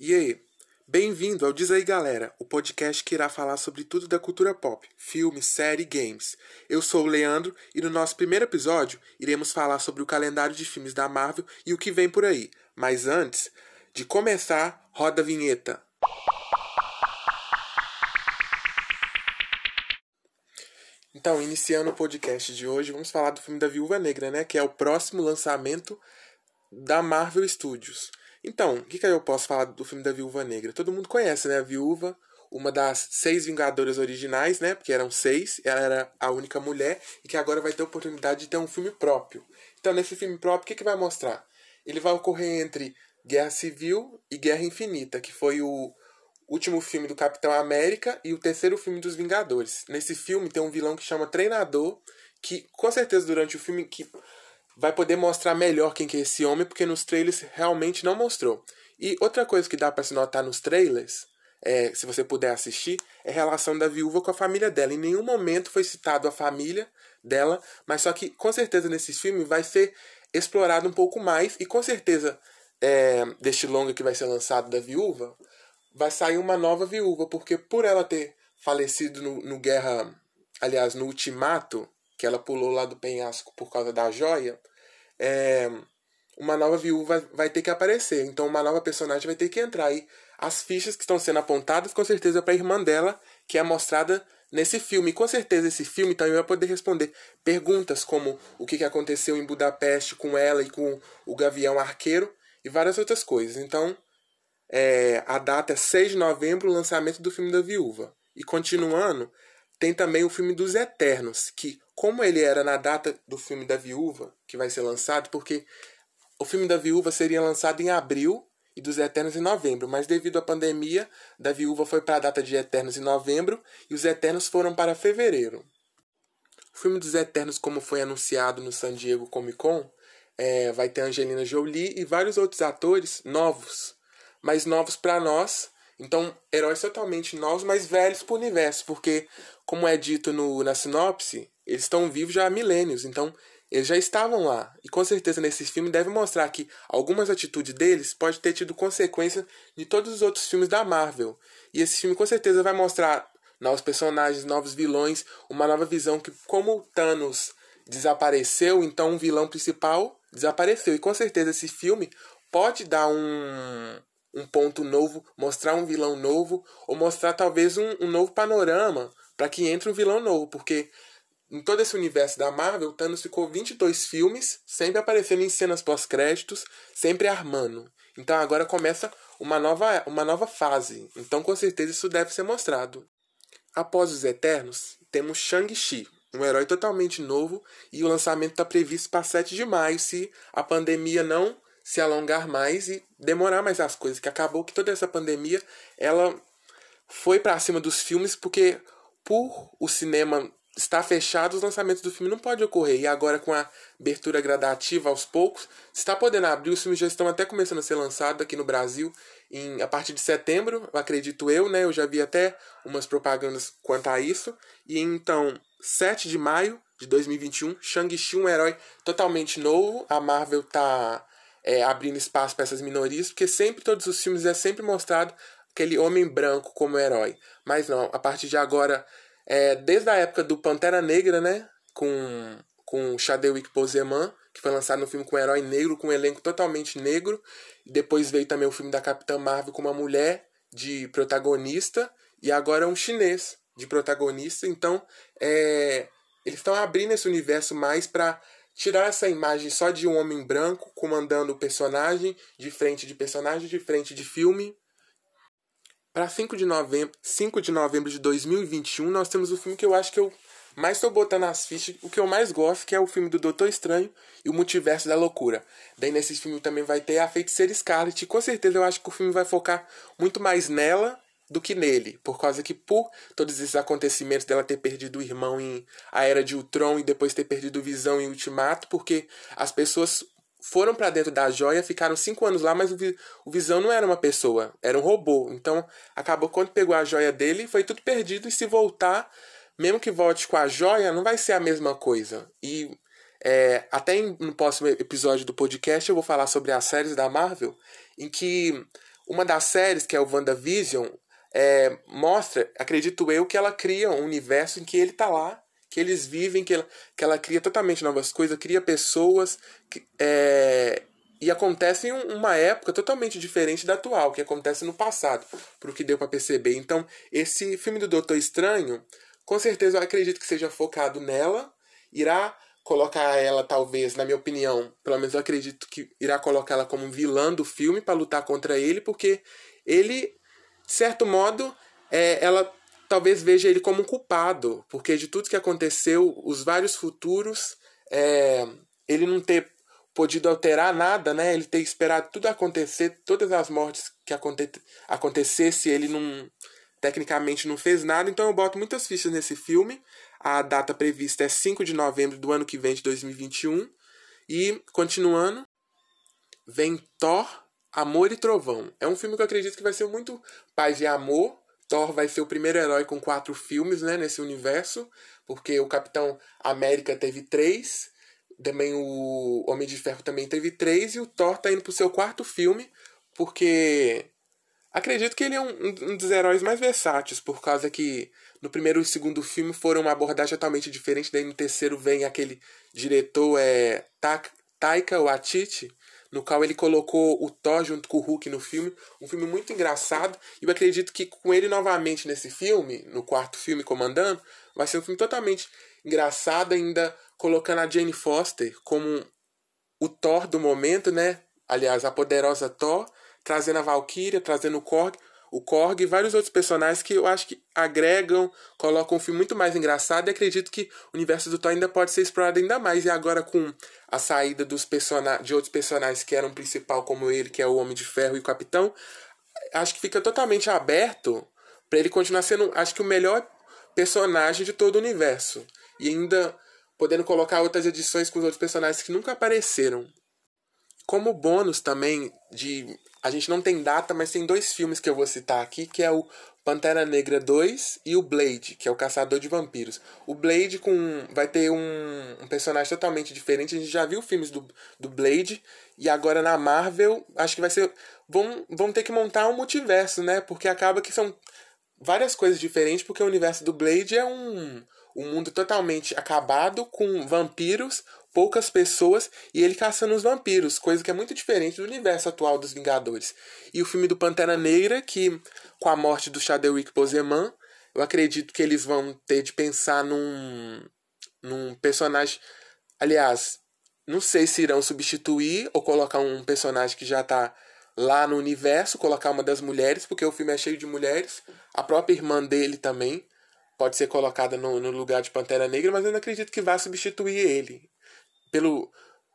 E aí, bem-vindo ao Diz aí Galera, o podcast que irá falar sobre tudo da cultura pop, filmes, série e games. Eu sou o Leandro e no nosso primeiro episódio iremos falar sobre o calendário de filmes da Marvel e o que vem por aí. Mas antes de começar, roda a vinheta. Então, iniciando o podcast de hoje, vamos falar do filme da Viúva Negra, né? Que é o próximo lançamento da Marvel Studios. Então, o que, que eu posso falar do filme da Viúva Negra? Todo mundo conhece, né? A Viúva, uma das seis Vingadoras originais, né? Porque eram seis, ela era a única mulher e que agora vai ter a oportunidade de ter um filme próprio. Então, nesse filme próprio, o que, que vai mostrar? Ele vai ocorrer entre Guerra Civil e Guerra Infinita, que foi o último filme do Capitão América e o terceiro filme dos Vingadores. Nesse filme tem um vilão que chama Treinador, que com certeza durante o filme que vai poder mostrar melhor quem que é esse homem, porque nos trailers realmente não mostrou. E outra coisa que dá para se notar nos trailers, é, se você puder assistir, é a relação da viúva com a família dela. Em nenhum momento foi citado a família dela, mas só que com certeza nesse filme vai ser explorado um pouco mais e com certeza é, deste longa que vai ser lançado da viúva, vai sair uma nova viúva, porque por ela ter falecido no, no Guerra, aliás, no Ultimato, que ela pulou lá do penhasco por causa da joia, é, uma nova viúva vai ter que aparecer. Então uma nova personagem vai ter que entrar. E as fichas que estão sendo apontadas, com certeza, para a irmã dela, que é mostrada nesse filme. E com certeza esse filme também vai poder responder perguntas como o que aconteceu em Budapeste com ela e com o Gavião Arqueiro e várias outras coisas. Então, é, a data é 6 de novembro, o lançamento do filme da Viúva. E continuando, tem também o filme dos Eternos, que, como ele era na data do filme da Viúva, que vai ser lançado, porque o filme da Viúva seria lançado em abril e dos Eternos em novembro, mas devido à pandemia, da Viúva foi para a data de Eternos em novembro e os Eternos foram para fevereiro. O filme dos Eternos, como foi anunciado no San Diego Comic Con, é, vai ter Angelina Jolie e vários outros atores novos mas novos para nós. Então, heróis totalmente novos, mas velhos para o universo, porque, como é dito no, na sinopse, eles estão vivos já há milênios, então eles já estavam lá. E com certeza nesse filme deve mostrar que algumas atitudes deles pode ter tido consequência de todos os outros filmes da Marvel. E esse filme com certeza vai mostrar novos personagens, novos vilões, uma nova visão que como Thanos desapareceu, então o vilão principal desapareceu. E com certeza esse filme pode dar um, um ponto novo, mostrar um vilão novo, ou mostrar talvez um, um novo panorama para que entre um vilão novo, porque em todo esse universo da Marvel, Thanos ficou 22 filmes, sempre aparecendo em cenas pós-créditos, sempre armando. Então agora começa uma nova, uma nova fase. Então com certeza isso deve ser mostrado. Após os Eternos, temos Shang-Chi, um herói totalmente novo, e o lançamento está previsto para 7 de maio, se a pandemia não se alongar mais e demorar mais as coisas. Que acabou que toda essa pandemia ela foi para cima dos filmes porque por o cinema estar fechado, os lançamentos do filme não podem ocorrer. E agora com a abertura gradativa aos poucos, está podendo abrir, os filmes já estão até começando a ser lançados aqui no Brasil em, a partir de setembro, acredito eu, né? Eu já vi até umas propagandas quanto a isso. E então, 7 de maio de 2021, Shang-Chi, um herói totalmente novo. A Marvel tá é, abrindo espaço para essas minorias, porque sempre, todos os filmes é sempre mostrado aquele homem branco como herói. Mas não, a partir de agora, é, desde a época do Pantera Negra, né? Com, com Chadwick Boseman, que foi lançado no filme com um herói negro, com um elenco totalmente negro. Depois veio também o filme da Capitã Marvel com uma mulher de protagonista. E agora um chinês de protagonista. Então, é, eles estão abrindo esse universo mais para tirar essa imagem só de um homem branco comandando o personagem, de frente de personagem, de frente de filme. Para 5 de novembro, 5 de novembro de 2021, nós temos o filme que eu acho que eu mais estou botando as fichas, o que eu mais gosto, que é o filme do Doutor Estranho e o Multiverso da Loucura. Daí nesse filme também vai ter a Feiticeira Scarlet, e com certeza eu acho que o filme vai focar muito mais nela do que nele, por causa que por todos esses acontecimentos dela ter perdido o irmão em A Era de Ultron e depois ter perdido Visão em Ultimato, porque as pessoas foram para dentro da joia, ficaram cinco anos lá, mas o, o Visão não era uma pessoa, era um robô. Então acabou quando pegou a joia dele, foi tudo perdido e se voltar, mesmo que volte com a joia, não vai ser a mesma coisa. E é, até em, no próximo episódio do podcast eu vou falar sobre as séries da Marvel, em que uma das séries, que é o WandaVision, é, mostra, acredito eu, que ela cria um universo em que ele tá lá, que eles vivem, que ela, que ela cria totalmente novas coisas, cria pessoas, que, é, e acontece em uma época totalmente diferente da atual, que acontece no passado, pro que deu para perceber. Então, esse filme do Doutor Estranho, com certeza eu acredito que seja focado nela, irá colocar ela, talvez, na minha opinião, pelo menos eu acredito que irá colocar ela como vilã do filme para lutar contra ele, porque ele, de certo modo, é, ela talvez veja ele como culpado, porque de tudo que aconteceu, os vários futuros, é, ele não ter podido alterar nada, né? Ele ter esperado tudo acontecer, todas as mortes que aconte acontecesse, ele não tecnicamente não fez nada, então eu boto muitas fichas nesse filme. A data prevista é 5 de novembro do ano que vem, de 2021. E, continuando, vem Thor, Amor e Trovão. É um filme que eu acredito que vai ser muito paz e amor. Thor vai ser o primeiro herói com quatro filmes né, nesse universo, porque o Capitão América teve três, também o Homem de Ferro também teve três, e o Thor tá indo pro seu quarto filme, porque acredito que ele é um, um dos heróis mais versáteis, por causa que no primeiro e segundo filme foram uma abordagem totalmente diferente. Daí no terceiro vem aquele diretor é, Taika Waititi, no qual ele colocou o Thor junto com o Hulk no filme. Um filme muito engraçado. E eu acredito que com ele novamente nesse filme, no quarto filme comandando, vai ser um filme totalmente engraçado, ainda colocando a Jane Foster como o Thor do momento, né? Aliás, a poderosa Thor, trazendo a Valkyria, trazendo o Korg o Korg e vários outros personagens que eu acho que agregam, colocam um filme muito mais engraçado e acredito que o universo do Thor ainda pode ser explorado ainda mais. E agora com a saída dos personagens de outros personagens que eram principal como ele, que é o Homem de Ferro e o Capitão, acho que fica totalmente aberto para ele continuar sendo, acho que o melhor personagem de todo o universo. E ainda podendo colocar outras edições com os outros personagens que nunca apareceram. Como bônus também de a gente não tem data, mas tem dois filmes que eu vou citar aqui, que é o Pantera Negra 2 e o Blade, que é o Caçador de Vampiros. O Blade com vai ter um, um personagem totalmente diferente. A gente já viu filmes do, do Blade e agora na Marvel, acho que vai ser vão, vão ter que montar um multiverso, né? Porque acaba que são várias coisas diferentes, porque o universo do Blade é um um mundo totalmente acabado com vampiros, poucas pessoas e ele caçando os vampiros, coisa que é muito diferente do universo atual dos Vingadores. E o filme do Pantera Negra, que com a morte do Chadwick Boseman, eu acredito que eles vão ter de pensar num, num personagem. Aliás, não sei se irão substituir ou colocar um personagem que já está lá no universo, colocar uma das mulheres, porque o filme é cheio de mulheres. A própria irmã dele também pode ser colocada no, no lugar de Pantera Negra, mas eu não acredito que vá substituir ele pelo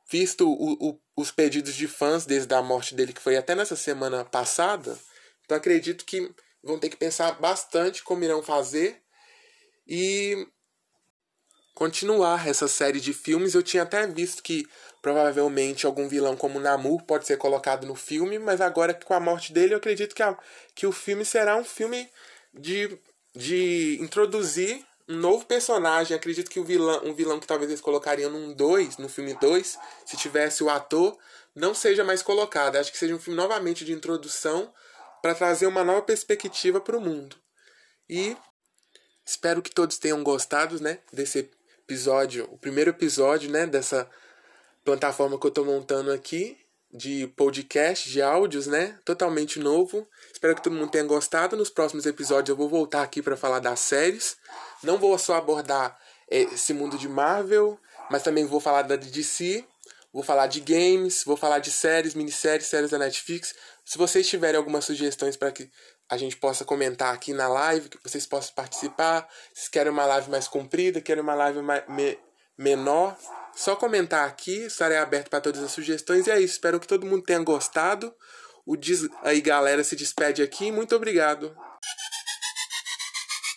visto o, o, os pedidos de fãs desde a morte dele, que foi até nessa semana passada, então acredito que vão ter que pensar bastante como irão fazer e continuar essa série de filmes. Eu tinha até visto que provavelmente algum vilão como Namor pode ser colocado no filme, mas agora com a morte dele eu acredito que, a, que o filme será um filme de, de introduzir um novo personagem. Acredito que o vilão, um vilão que talvez eles colocariam num 2, no filme 2, se tivesse o ator, não seja mais colocado. Acho que seja um filme novamente de introdução para trazer uma nova perspectiva para o mundo. E espero que todos tenham gostado, né, desse episódio, o primeiro episódio, né, dessa plataforma que eu estou montando aqui de podcast, de áudios, né? Totalmente novo. Espero que todo mundo tenha gostado. Nos próximos episódios eu vou voltar aqui para falar das séries. Não vou só abordar eh, esse mundo de Marvel, mas também vou falar da DC, vou falar de games, vou falar de séries, minisséries, séries da Netflix. Se vocês tiverem algumas sugestões para que a gente possa comentar aqui na live, que vocês possam participar, se querem uma live mais comprida, querem uma live mais, me, menor, só comentar aqui, estarei aberto para todas as sugestões. E é isso, espero que todo mundo tenha gostado. O Diz aí, galera, se despede aqui. Muito obrigado.